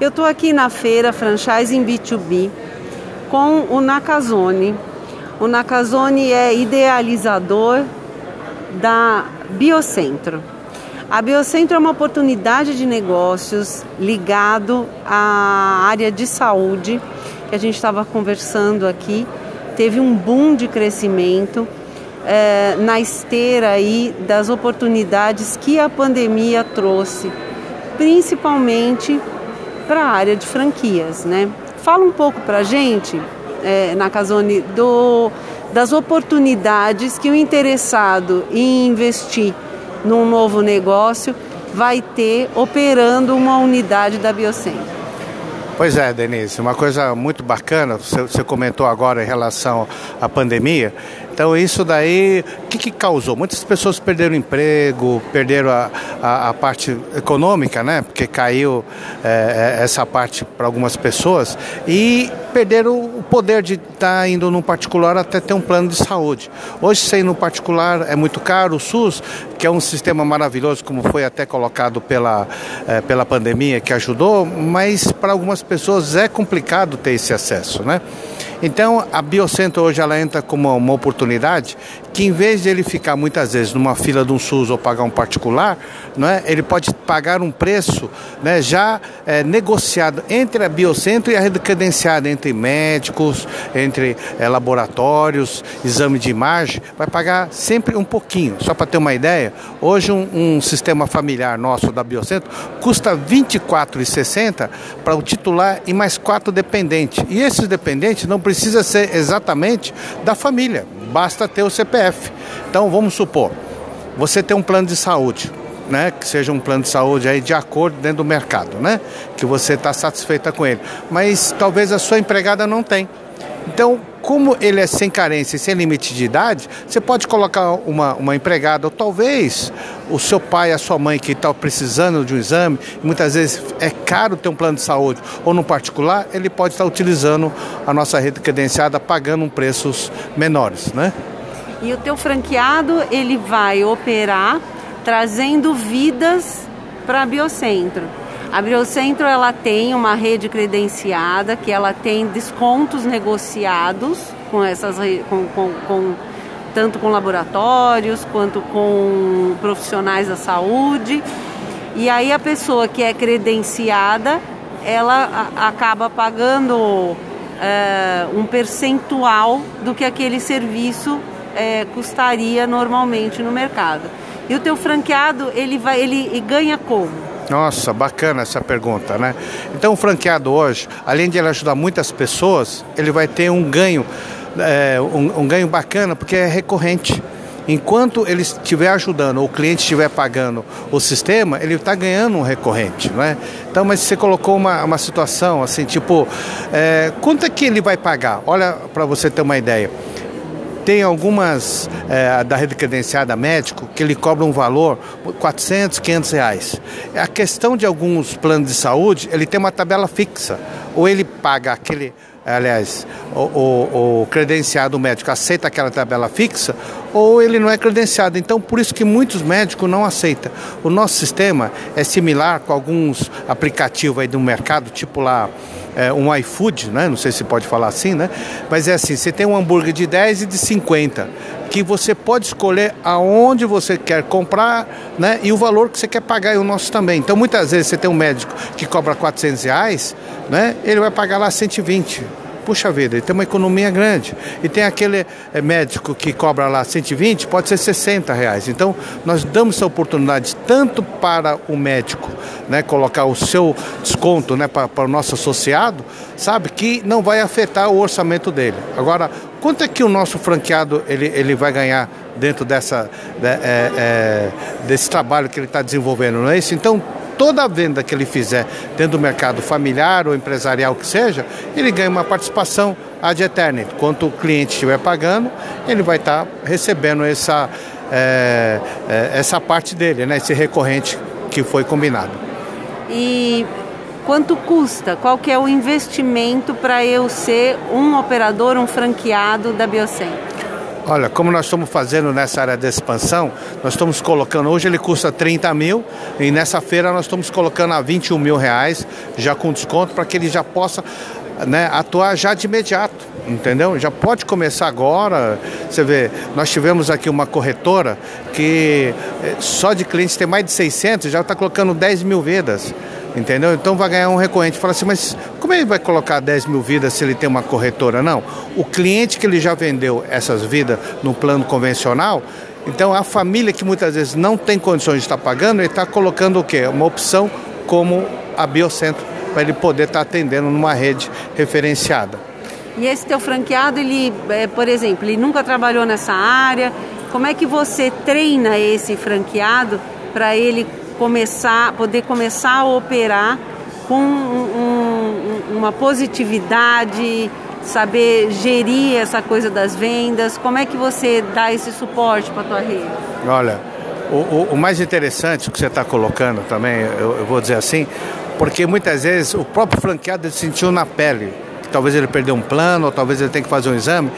Eu estou aqui na feira Franchising B2B com o Nakazone. O Nakazone é idealizador da Biocentro. A Biocentro é uma oportunidade de negócios ligado à área de saúde que a gente estava conversando aqui. Teve um boom de crescimento é, na esteira aí das oportunidades que a pandemia trouxe, principalmente para a área de franquias, né? Fala um pouco para a gente, é, Nakazone, do, das oportunidades que o interessado em investir num novo negócio vai ter operando uma unidade da Biocentro. Pois é, Denise, uma coisa muito bacana, você comentou agora em relação à pandemia, então isso daí, o que, que, causou? Muitas pessoas perderam emprego, perderam a, a, a parte econômica, né? Porque caiu é, é essa parte para algumas pessoas e perderam o poder de estar tá indo no particular até ter um plano de saúde. Hoje, sem no particular é muito caro. O SUS, que é um sistema maravilhoso, como foi até colocado pela, é, pela pandemia, que ajudou, mas para algumas pessoas é complicado ter esse acesso, né? Então, a Biocentro hoje ela entra como uma oportunidade que em vez de ele ficar muitas vezes numa fila de um SUS ou pagar um particular, não é? ele pode pagar um preço né, já é, negociado entre a Biocentro e a rede credenciada, entre médicos, entre é, laboratórios, exame de imagem, vai pagar sempre um pouquinho. Só para ter uma ideia, hoje um, um sistema familiar nosso da Biocentro custa R$ 24,60 para o titular e mais quatro dependentes. E esses dependentes não precisam ser exatamente da família basta ter o CPF. Então vamos supor, você tem um plano de saúde, né, que seja um plano de saúde aí de acordo dentro do mercado, né, que você está satisfeita com ele, mas talvez a sua empregada não tem. Então, como ele é sem carência e sem limite de idade, você pode colocar uma, uma empregada, ou talvez o seu pai, a sua mãe que está precisando de um exame, muitas vezes é caro ter um plano de saúde, ou no particular, ele pode estar utilizando a nossa rede credenciada, pagando preços menores, né? E o teu franqueado, ele vai operar trazendo vidas para Biocentro. A Biocentro ela tem uma rede credenciada que ela tem descontos negociados com essas com, com, com tanto com laboratórios quanto com profissionais da saúde. E aí a pessoa que é credenciada, ela acaba pagando é, um percentual do que aquele serviço é, custaria normalmente no mercado. E o teu franqueado, ele vai, ele ganha como? Nossa, bacana essa pergunta, né? Então o franqueado hoje, além de ele ajudar muitas pessoas, ele vai ter um ganho, é, um, um ganho bacana porque é recorrente. Enquanto ele estiver ajudando, ou o cliente estiver pagando o sistema, ele está ganhando um recorrente, né? Então, mas você colocou uma, uma situação assim, tipo, é, quanto é que ele vai pagar? Olha, para você ter uma ideia. Tem algumas é, da rede credenciada médico que ele cobra um valor 400, 500 reais. A questão de alguns planos de saúde, ele tem uma tabela fixa. Ou ele paga aquele, aliás, o, o, o credenciado médico aceita aquela tabela fixa, ou ele não é credenciado. Então, por isso que muitos médicos não aceitam. O nosso sistema é similar com alguns aplicativos aí do mercado, tipo lá é, um iFood, né? não sei se pode falar assim, né? mas é assim, você tem um hambúrguer de 10 e de 50, que você pode escolher aonde você quer comprar né? e o valor que você quer pagar, e o nosso também. Então muitas vezes você tem um médico que cobra 400 reais, né? ele vai pagar lá 120 puxa vida, ele tem uma economia grande. E tem aquele é, médico que cobra lá 120, pode ser 60 reais. Então, nós damos essa oportunidade tanto para o médico, né, colocar o seu desconto né, para, para o nosso associado, sabe, que não vai afetar o orçamento dele. Agora, quanto é que o nosso franqueado ele, ele vai ganhar dentro dessa, de, é, é, desse trabalho que ele está desenvolvendo, não é isso? Então, toda venda que ele fizer dentro do mercado familiar ou empresarial que seja, ele ganha uma participação ad eternum. Quanto o cliente estiver pagando, ele vai estar recebendo essa, é, é, essa parte dele, né, esse recorrente que foi combinado. E quanto custa? Qual que é o investimento para eu ser um operador, um franqueado da Biocem? Olha, como nós estamos fazendo nessa área de expansão, nós estamos colocando, hoje ele custa 30 mil e nessa feira nós estamos colocando a 21 mil reais, já com desconto, para que ele já possa né, atuar já de imediato, entendeu? Já pode começar agora. Você vê, nós tivemos aqui uma corretora que eh, só de clientes tem mais de 600, já está colocando 10 mil vidas entendeu? Então vai ganhar um recorrente. Fala assim, mas como ele vai colocar 10 mil vidas se ele tem uma corretora? Não. O cliente que ele já vendeu essas vidas no plano convencional, então a família que muitas vezes não tem condições de estar pagando, ele está colocando o quê? Uma opção como a Biocentro, para ele poder estar atendendo numa rede referenciada. E esse teu franqueado, ele, é, por exemplo, ele nunca trabalhou nessa área. Como é que você treina esse franqueado para ele começar, poder começar a operar com um, um, uma positividade, saber gerir essa coisa das vendas? Como é que você dá esse suporte para a tua rede? Olha, o, o, o, mais interessante que você está colocando também, eu, eu, vou dizer assim, porque muitas vezes o próprio franqueado sentiu na pele, que talvez ele perdeu um plano, ou talvez ele tenha que fazer um exame,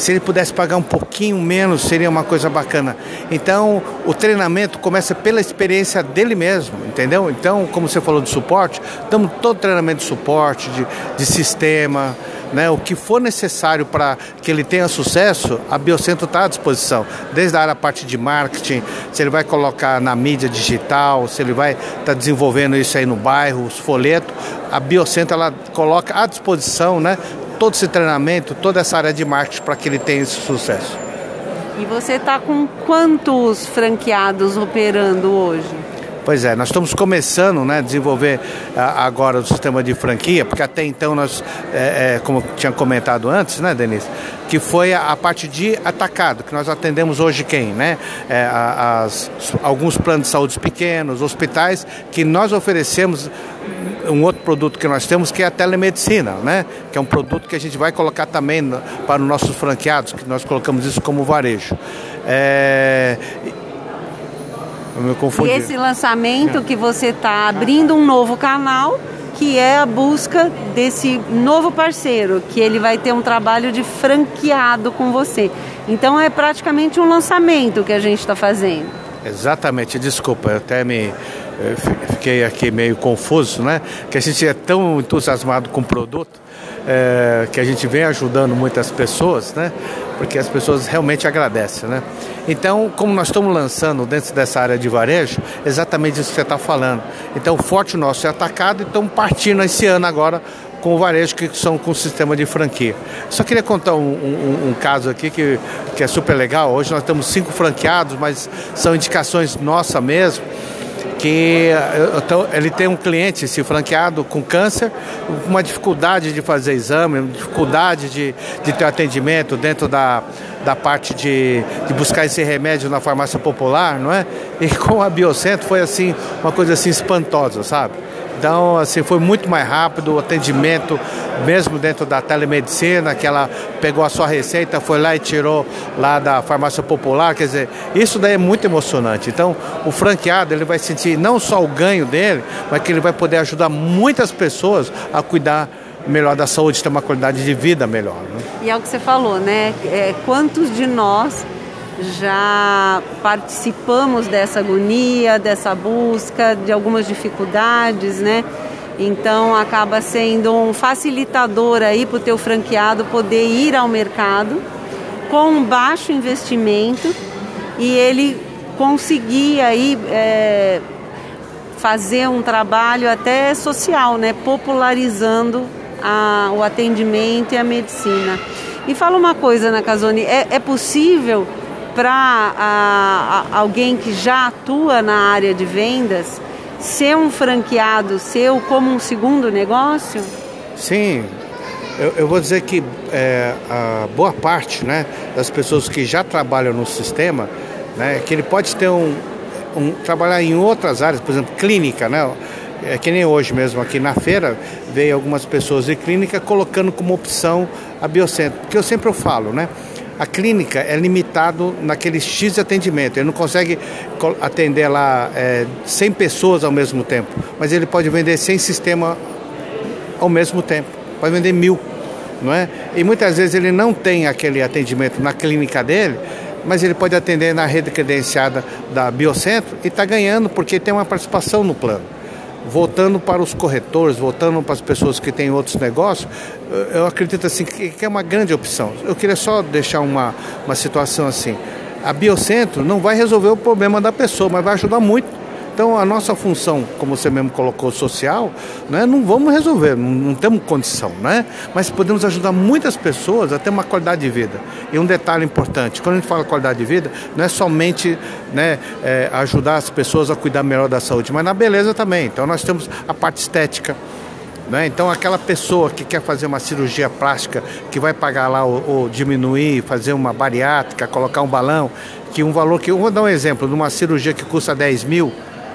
se ele pudesse pagar um pouquinho menos, seria uma coisa bacana. Então, o treinamento começa pela experiência dele mesmo, entendeu? Então, como você falou de suporte, damos todo treinamento de suporte, de, de sistema, né, o que for necessário para que ele tenha sucesso, a Biocentro está à disposição. Desde a área parte de marketing, se ele vai colocar na mídia digital, se ele vai estar tá desenvolvendo isso aí no bairro, os folhetos, a Biocentro ela coloca à disposição né, todo esse treinamento, toda essa área de marketing para que ele tenha esse sucesso. E você está com quantos franqueados operando hoje? Pois é, nós estamos começando né, a desenvolver agora o sistema de franquia, porque até então nós, é, é, como tinha comentado antes, né, Denise, que foi a, a, parte de atacado, que nós atendemos hoje quem? Né? É, as, alguns planos de saúde pequenos, hospitais, que nós oferecemos um outro produto que nós temos que é a telemedicina, né? Que é um produto que a gente vai colocar também para os nossos franqueados, que nós colocamos isso como varejo. É, e esse lançamento que você está abrindo um novo canal, que é a busca desse novo parceiro, que ele vai ter um trabalho de franqueado com você. Então é praticamente um lançamento que a gente está fazendo. Exatamente, desculpa, eu até me eu fiquei aqui meio confuso, né? Que a gente é tão entusiasmado com o produto é, que a gente vem ajudando muitas pessoas, né? Porque as pessoas realmente agradecem, né? Então, como nós estamos lançando dentro dessa área de varejo, exatamente isso que você está falando. Então, forte nosso é atacado e estamos partindo esse ano agora com o varejo que são com o sistema de franquia. Só queria contar um, um, um, caso aqui que, que é super legal. Hoje nós temos cinco franqueados, mas são indicações nossa mesmo que então, ele tem um cliente, esse franqueado, com câncer, uma dificuldade de fazer exame, dificuldade de, de ter atendimento dentro da, da parte de, de buscar esse remédio na farmácia popular, não é? E com a Biocentro foi assim, uma coisa assim espantosa, sabe? Então, assim, foi muito mais rápido o atendimento, mesmo dentro da telemedicina, que ela pegou a sua receita, foi lá e tirou lá da farmácia popular, quer dizer, isso daí é muito emocionante. Então, o franqueado, ele vai sentir não só o ganho dele, mas que ele vai poder ajudar muitas pessoas a cuidar melhor da saúde, ter uma qualidade de vida melhor. Né? E é o que você falou, né? É, quantos de nós já participamos dessa agonia, dessa busca, de algumas dificuldades, né? Então acaba sendo um facilitador aí para o teu franqueado poder ir ao mercado com um baixo investimento e ele conseguir aí é, fazer um trabalho até social, né? Popularizando a, o atendimento e a medicina. E fala uma coisa, Ana Casoni, é, é possível para alguém que já atua na área de vendas ser um franqueado seu como um segundo negócio? Sim, eu, eu vou dizer que é, a boa parte né, das pessoas que já trabalham no sistema, né, que ele pode ter um, um trabalhar em outras áreas, por exemplo, clínica, né? É que nem hoje mesmo aqui na feira veio algumas pessoas de clínica colocando como opção a biocentro, porque eu sempre falo, né? A clínica é limitado naquele X de atendimento. Ele não consegue atender lá é, 100 pessoas ao mesmo tempo, mas ele pode vender 100 sistemas ao mesmo tempo. Pode vender mil. não é? E muitas vezes ele não tem aquele atendimento na clínica dele, mas ele pode atender na rede credenciada da Biocentro e está ganhando porque tem uma participação no plano. Voltando para os corretores, voltando para as pessoas que têm outros negócios, eu acredito assim que é uma grande opção. Eu queria só deixar uma, uma situação assim. A Biocentro não vai resolver o problema da pessoa, mas vai ajudar muito então a nossa função, como você mesmo colocou, social, né, não vamos resolver, não, não temos condição, né? Mas podemos ajudar muitas pessoas a ter uma qualidade de vida. E um detalhe importante, quando a gente fala qualidade de vida, não é somente né, é, ajudar as pessoas a cuidar melhor da saúde, mas na beleza também. Então nós temos a parte estética. Né? Então, aquela pessoa que quer fazer uma cirurgia plástica, que vai pagar lá ou, ou, diminuir, fazer uma bariátrica, colocar um balão, que um valor que. Eu vou dar um exemplo, de uma cirurgia que custa 10 mil,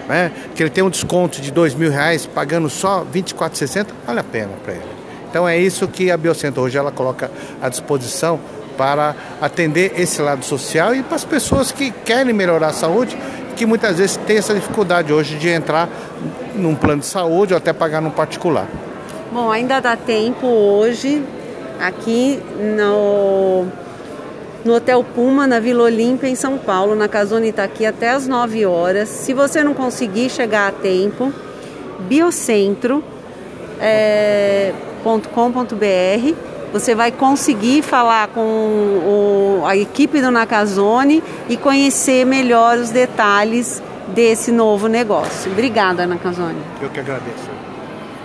né, que ele tem um desconto de dois mil reais, pagando só R$ 24,60, vale a pena para ele. Então é isso que a Biocentro hoje ela coloca à disposição para atender esse lado social e para as pessoas que querem melhorar a saúde, que muitas vezes têm essa dificuldade hoje de entrar num plano de saúde ou até pagar num particular. Bom, ainda dá tempo hoje aqui no no Hotel Puma, na Vila Olímpia, em São Paulo, na Casone está aqui até as 9 horas. Se você não conseguir chegar a tempo, biocentro.com.br, é, você vai conseguir falar com o, a equipe do Nakazone e conhecer melhor os detalhes desse novo negócio. Obrigada, Nakazone. Eu que agradeço.